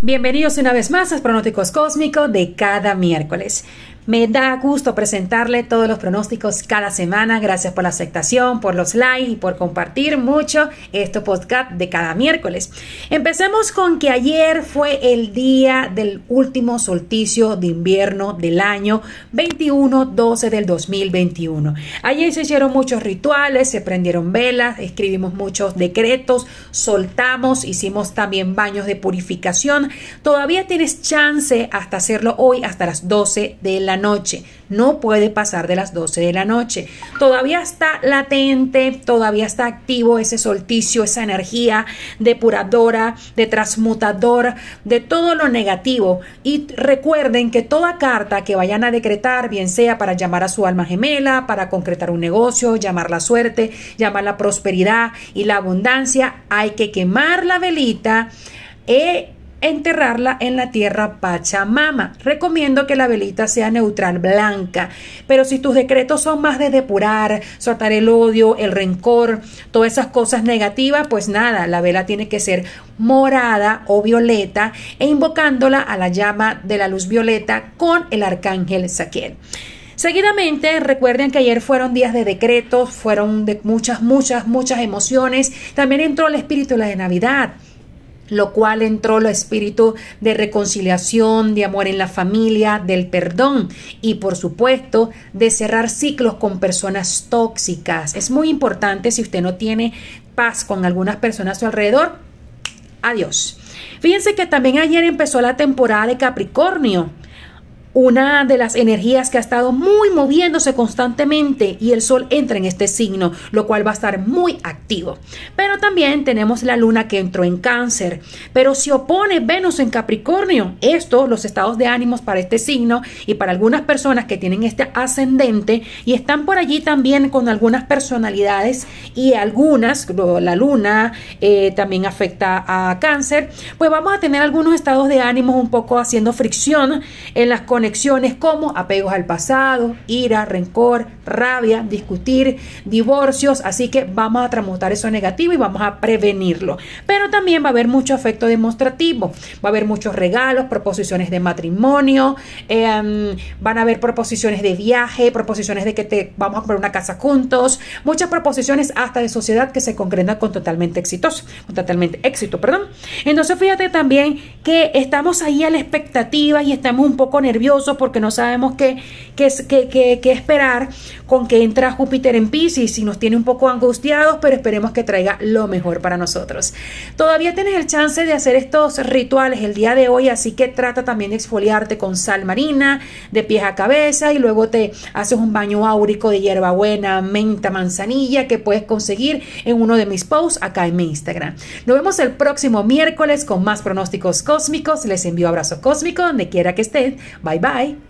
Bienvenidos una vez más a Pronósticos Cósmicos de cada miércoles. Me da gusto presentarle todos los pronósticos cada semana. Gracias por la aceptación, por los likes y por compartir mucho este podcast de cada miércoles. Empecemos con que ayer fue el día del último solsticio de invierno del año 21-12 del 2021. Ayer se hicieron muchos rituales, se prendieron velas, escribimos muchos decretos, soltamos, hicimos también baños de purificación. Todavía tienes chance hasta hacerlo hoy hasta las 12 de la noche. No puede pasar de las 12 de la noche. Todavía está latente, todavía está activo ese solsticio, esa energía depuradora, de transmutador, de todo lo negativo. Y recuerden que toda carta que vayan a decretar, bien sea para llamar a su alma gemela, para concretar un negocio, llamar la suerte, llamar la prosperidad y la abundancia, hay que quemar la velita. Eh, enterrarla en la tierra Pachamama. Recomiendo que la velita sea neutral, blanca, pero si tus decretos son más de depurar, soltar el odio, el rencor, todas esas cosas negativas, pues nada, la vela tiene que ser morada o violeta e invocándola a la llama de la luz violeta con el arcángel Saquiel. Seguidamente, recuerden que ayer fueron días de decretos, fueron de muchas, muchas, muchas emociones. También entró el espíritu de la de Navidad lo cual entró el espíritu de reconciliación, de amor en la familia, del perdón y por supuesto de cerrar ciclos con personas tóxicas. Es muy importante si usted no tiene paz con algunas personas a su alrededor. Adiós. Fíjense que también ayer empezó la temporada de Capricornio una de las energías que ha estado muy moviéndose constantemente y el sol entra en este signo, lo cual va a estar muy activo. Pero también tenemos la luna que entró en cáncer, pero si opone Venus en Capricornio. Esto, los estados de ánimos para este signo y para algunas personas que tienen este ascendente y están por allí también con algunas personalidades y algunas, la luna eh, también afecta a cáncer, pues vamos a tener algunos estados de ánimos un poco haciendo fricción en las conexiones como apegos al pasado, ira, rencor, rabia, discutir, divorcios, así que vamos a transmutar eso negativo y vamos a prevenirlo. Pero también va a haber mucho afecto demostrativo, va a haber muchos regalos, proposiciones de matrimonio, em, van a haber proposiciones de viaje, proposiciones de que te vamos a comprar una casa juntos, muchas proposiciones hasta de sociedad que se concretan con totalmente exitoso, con totalmente éxito, perdón. Entonces fíjate también que estamos ahí a la expectativa y estamos un poco nerviosos porque no sabemos qué, qué, qué, qué esperar con que entra Júpiter en Pisces y nos tiene un poco angustiados, pero esperemos que traiga lo mejor para nosotros. Todavía tienes el chance de hacer estos rituales el día de hoy, así que trata también de exfoliarte con sal marina de pies a cabeza y luego te haces un baño áurico de hierbabuena, menta, manzanilla que puedes conseguir en uno de mis posts acá en mi Instagram. Nos vemos el próximo miércoles con más pronósticos cósmicos. Les envío abrazos cósmicos donde quiera que estén. Bye bye.